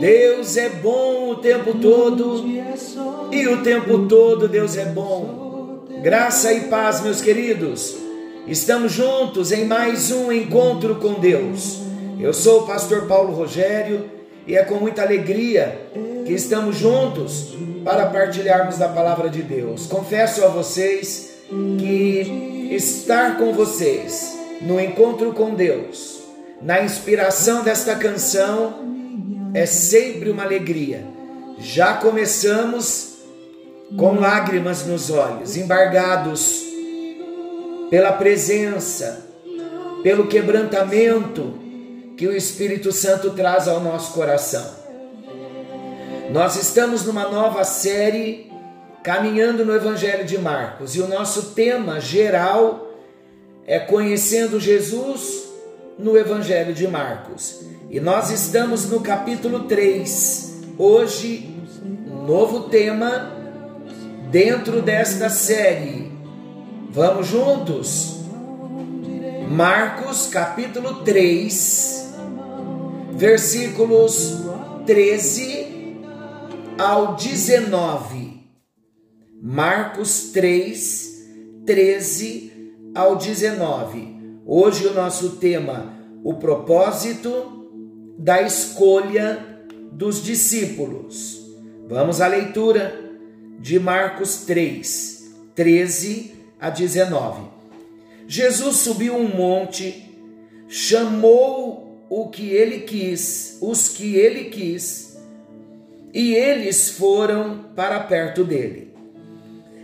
Deus é bom o tempo todo e o tempo todo Deus é bom. Graça e paz, meus queridos. Estamos juntos em mais um encontro com Deus. Eu sou o pastor Paulo Rogério e é com muita alegria que estamos juntos para partilharmos da palavra de Deus. Confesso a vocês que estar com vocês no encontro com Deus, na inspiração desta canção, é sempre uma alegria. Já começamos com lágrimas nos olhos, embargados pela presença, pelo quebrantamento que o Espírito Santo traz ao nosso coração. Nós estamos numa nova série caminhando no Evangelho de Marcos e o nosso tema geral é conhecendo Jesus no Evangelho de Marcos. E nós estamos no capítulo 3. Hoje, um novo tema dentro desta série. Vamos juntos? Marcos, capítulo 3, versículos 13 ao 19. Marcos 3, 13 ao 19. Hoje o nosso tema, o propósito da escolha dos discípulos. Vamos à leitura de Marcos 3, 13 a 19. Jesus subiu um monte, chamou o que ele quis, os que ele quis, e eles foram para perto dele.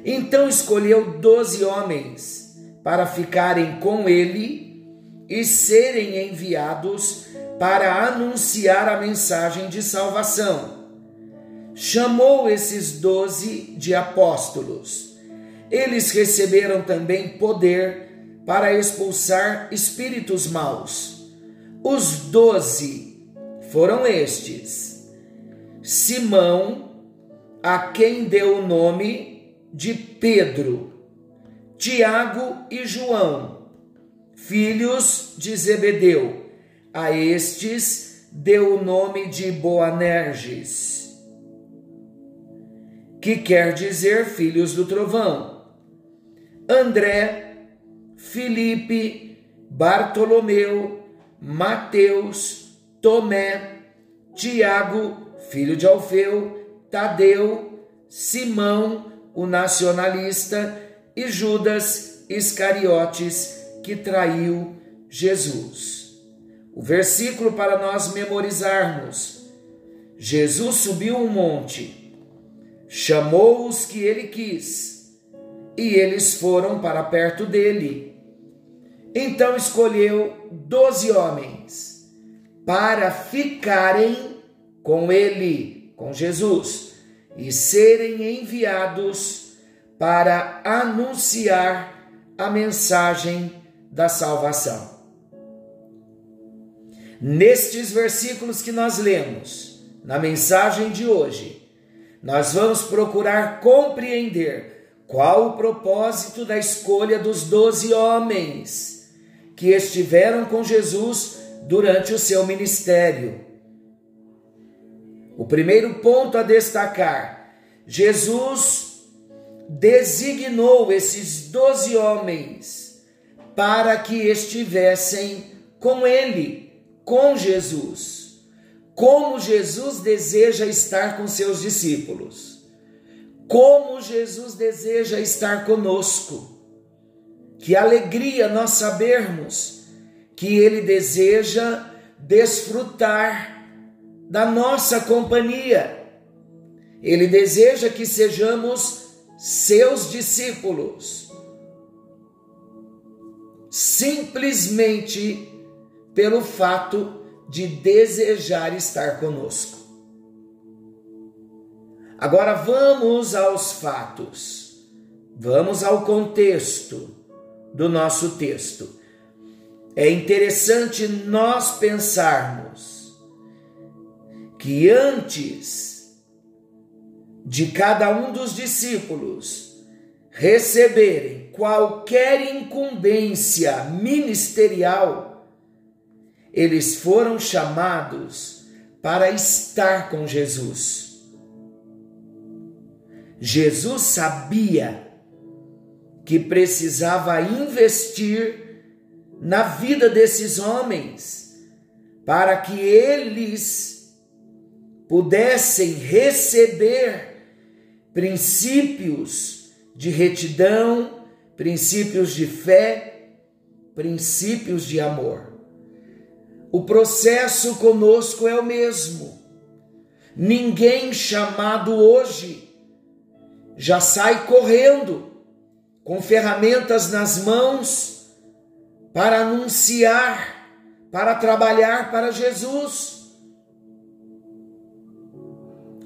Então escolheu doze homens para ficarem com ele e serem enviados para anunciar a mensagem de salvação. Chamou esses doze de apóstolos. Eles receberam também poder para expulsar espíritos maus. Os doze foram estes: Simão, a quem deu o nome de Pedro, Tiago e João, filhos de Zebedeu. A estes deu o nome de Boanerges, que quer dizer filhos do trovão. André, Filipe, Bartolomeu, Mateus, Tomé, Tiago, filho de Alfeu, Tadeu, Simão, o nacionalista, e Judas Iscariotes, que traiu Jesus. O versículo para nós memorizarmos: Jesus subiu um monte, chamou os que ele quis, e eles foram para perto dele. Então escolheu doze homens para ficarem com ele, com Jesus, e serem enviados para anunciar a mensagem da salvação. Nestes versículos que nós lemos, na mensagem de hoje, nós vamos procurar compreender qual o propósito da escolha dos doze homens que estiveram com Jesus durante o seu ministério. O primeiro ponto a destacar: Jesus designou esses doze homens para que estivessem com Ele, com Jesus. Como Jesus deseja estar com seus discípulos. Como Jesus deseja estar conosco. Que alegria nós sabermos que Ele deseja desfrutar da nossa companhia. Ele deseja que sejamos seus discípulos. Simplesmente pelo fato de desejar estar conosco. Agora vamos aos fatos, vamos ao contexto do nosso texto. É interessante nós pensarmos que antes de cada um dos discípulos receberem qualquer incumbência ministerial, eles foram chamados para estar com Jesus. Jesus sabia que precisava investir na vida desses homens, para que eles pudessem receber princípios de retidão, princípios de fé, princípios de amor. O processo conosco é o mesmo. Ninguém chamado hoje já sai correndo com ferramentas nas mãos para anunciar, para trabalhar para Jesus.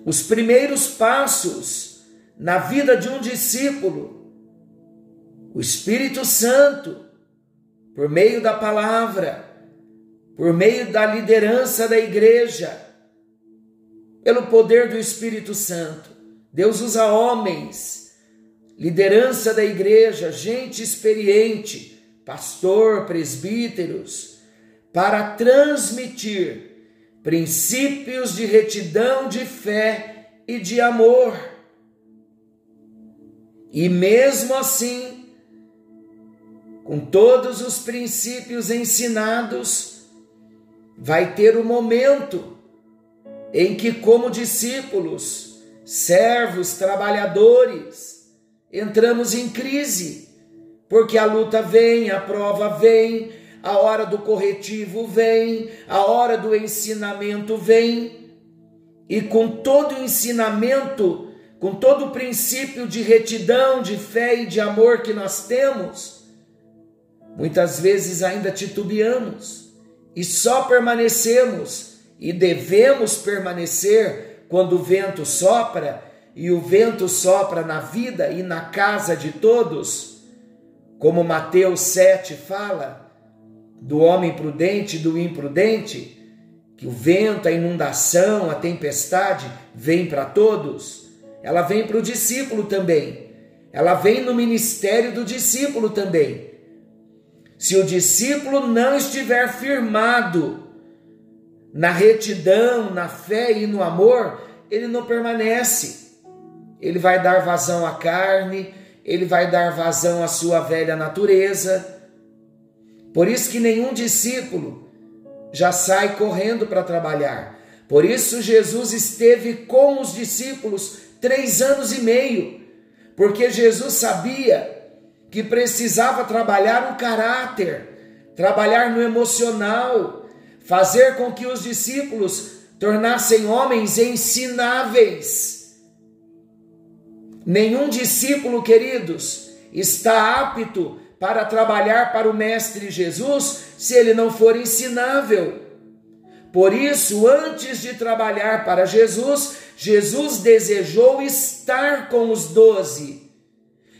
Os primeiros passos na vida de um discípulo, o Espírito Santo, por meio da palavra, por meio da liderança da igreja, pelo poder do Espírito Santo. Deus usa homens, liderança da igreja, gente experiente pastor, presbíteros, para transmitir princípios de retidão, de fé e de amor. E mesmo assim, com todos os princípios ensinados, vai ter o um momento em que, como discípulos, servos, trabalhadores, entramos em crise porque a luta vem, a prova vem, a hora do corretivo vem, a hora do ensinamento vem, e com todo o ensinamento, com todo o princípio de retidão, de fé e de amor que nós temos, muitas vezes ainda titubeamos e só permanecemos e devemos permanecer quando o vento sopra, e o vento sopra na vida e na casa de todos como Mateus 7 fala, do homem prudente e do imprudente, que o vento, a inundação, a tempestade vem para todos, ela vem para o discípulo também. Ela vem no ministério do discípulo também. Se o discípulo não estiver firmado na retidão, na fé e no amor, ele não permanece. Ele vai dar vazão à carne, ele vai dar vazão à sua velha natureza. Por isso que nenhum discípulo já sai correndo para trabalhar. Por isso Jesus esteve com os discípulos três anos e meio, porque Jesus sabia que precisava trabalhar o caráter, trabalhar no emocional, fazer com que os discípulos tornassem homens ensináveis Nenhum discípulo, queridos, está apto para trabalhar para o Mestre Jesus se ele não for ensinável. Por isso, antes de trabalhar para Jesus, Jesus desejou estar com os doze.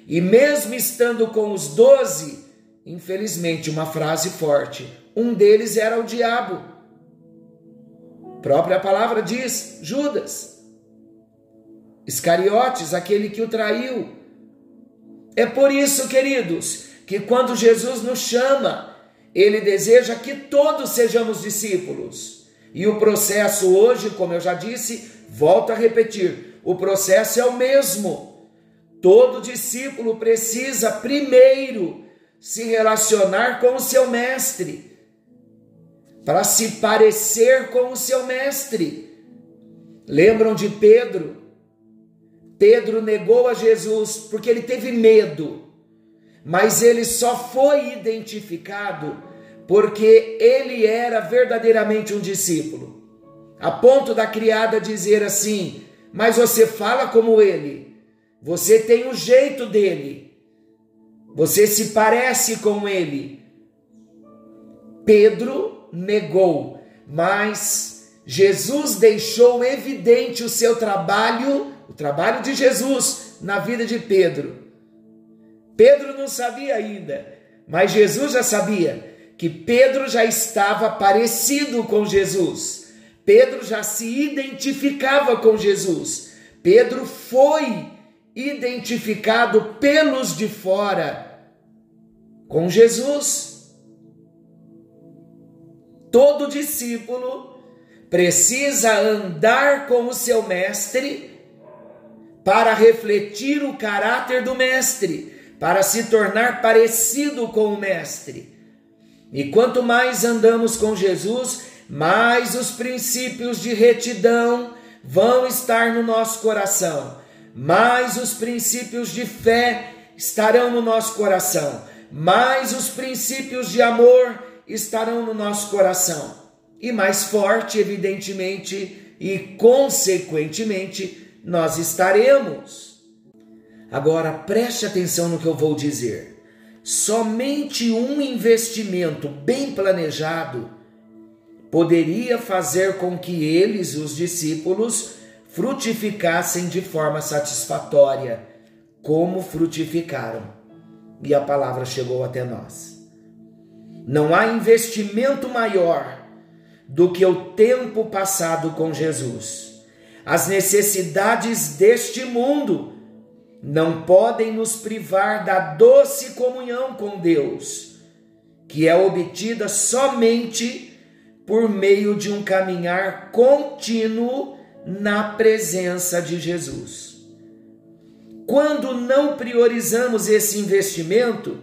E mesmo estando com os doze, infelizmente, uma frase forte: um deles era o diabo. A própria palavra diz: Judas. Iscariotes, aquele que o traiu. É por isso, queridos, que quando Jesus nos chama, ele deseja que todos sejamos discípulos. E o processo hoje, como eu já disse, volto a repetir: o processo é o mesmo. Todo discípulo precisa primeiro se relacionar com o seu mestre, para se parecer com o seu mestre. Lembram de Pedro? Pedro negou a Jesus porque ele teve medo, mas ele só foi identificado porque ele era verdadeiramente um discípulo. A ponto da criada dizer assim: Mas você fala como ele, você tem o jeito dele, você se parece com ele. Pedro negou, mas Jesus deixou evidente o seu trabalho, o trabalho de Jesus na vida de Pedro. Pedro não sabia ainda, mas Jesus já sabia que Pedro já estava parecido com Jesus. Pedro já se identificava com Jesus. Pedro foi identificado pelos de fora com Jesus. Todo discípulo precisa andar com o seu mestre para refletir o caráter do mestre, para se tornar parecido com o mestre. E quanto mais andamos com Jesus, mais os princípios de retidão, vão estar no nosso coração, mais os princípios de fé estarão no nosso coração, mais os princípios de amor estarão no nosso coração, e mais forte, evidentemente, e consequentemente, nós estaremos. Agora preste atenção no que eu vou dizer. Somente um investimento bem planejado poderia fazer com que eles, os discípulos, frutificassem de forma satisfatória, como frutificaram. E a palavra chegou até nós. Não há investimento maior do que o tempo passado com Jesus. As necessidades deste mundo não podem nos privar da doce comunhão com Deus, que é obtida somente por meio de um caminhar contínuo na presença de Jesus. Quando não priorizamos esse investimento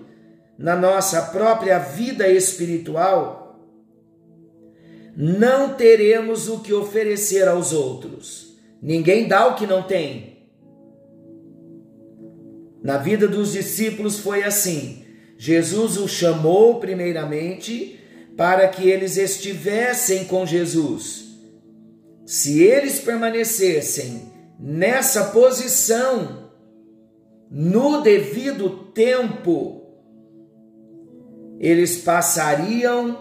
na nossa própria vida espiritual, não teremos o que oferecer aos outros. Ninguém dá o que não tem. Na vida dos discípulos foi assim. Jesus os chamou primeiramente para que eles estivessem com Jesus. Se eles permanecessem nessa posição, no devido tempo, eles passariam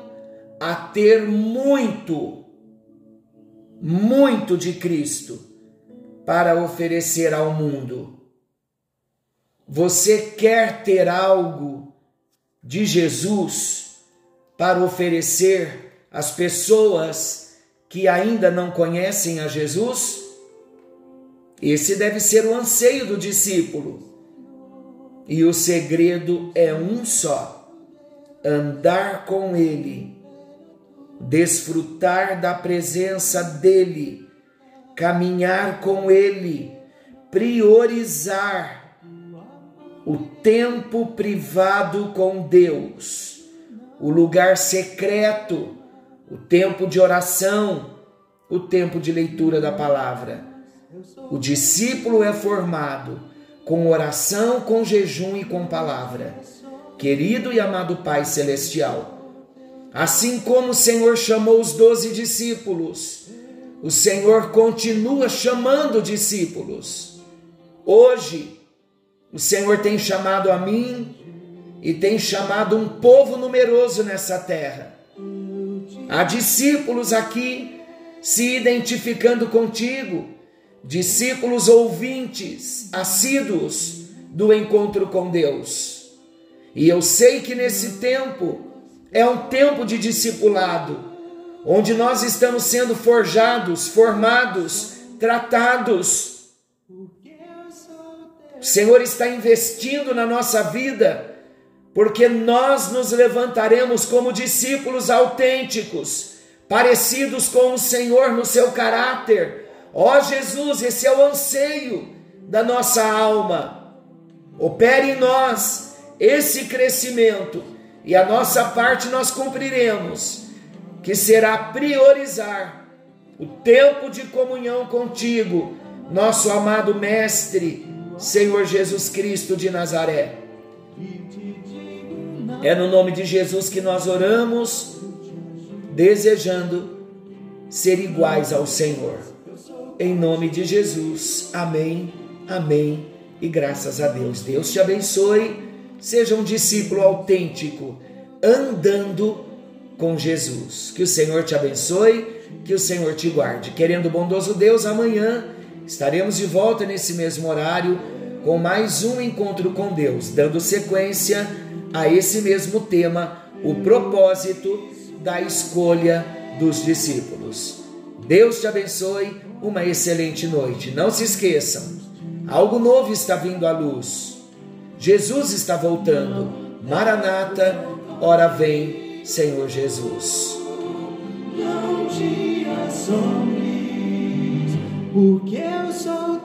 a ter muito, muito de Cristo para oferecer ao mundo. Você quer ter algo de Jesus? para oferecer às pessoas que ainda não conhecem a Jesus? Esse deve ser o anseio do discípulo. E o segredo é um só: andar com Ele, desfrutar da presença dEle, caminhar com Ele, priorizar o tempo privado com Deus o lugar secreto, o tempo de oração, o tempo de leitura da palavra. O discípulo é formado com oração, com jejum e com palavra. Querido e amado Pai Celestial, assim como o Senhor chamou os doze discípulos, o Senhor continua chamando discípulos. Hoje, o Senhor tem chamado a mim e tem chamado um povo numeroso nessa terra. Há discípulos aqui se identificando contigo, discípulos ouvintes, assíduos do encontro com Deus. E eu sei que nesse tempo é um tempo de discipulado, onde nós estamos sendo forjados, formados, tratados. O Senhor está investindo na nossa vida porque nós nos levantaremos como discípulos autênticos, parecidos com o Senhor no seu caráter. Ó Jesus, esse é o anseio da nossa alma. Opere em nós esse crescimento e a nossa parte nós cumpriremos, que será priorizar o tempo de comunhão contigo, nosso amado Mestre, Senhor Jesus Cristo de Nazaré. É no nome de Jesus que nós oramos, desejando ser iguais ao Senhor. Em nome de Jesus. Amém, amém e graças a Deus. Deus te abençoe. Seja um discípulo autêntico, andando com Jesus. Que o Senhor te abençoe, que o Senhor te guarde. Querendo o bondoso Deus, amanhã estaremos de volta nesse mesmo horário com mais um encontro com Deus, dando sequência a esse mesmo tema, o propósito da escolha dos discípulos. Deus te abençoe, uma excelente noite. Não se esqueçam, algo novo está vindo à luz. Jesus está voltando. Maranata, ora vem, Senhor Jesus. Não te assombres, porque eu sou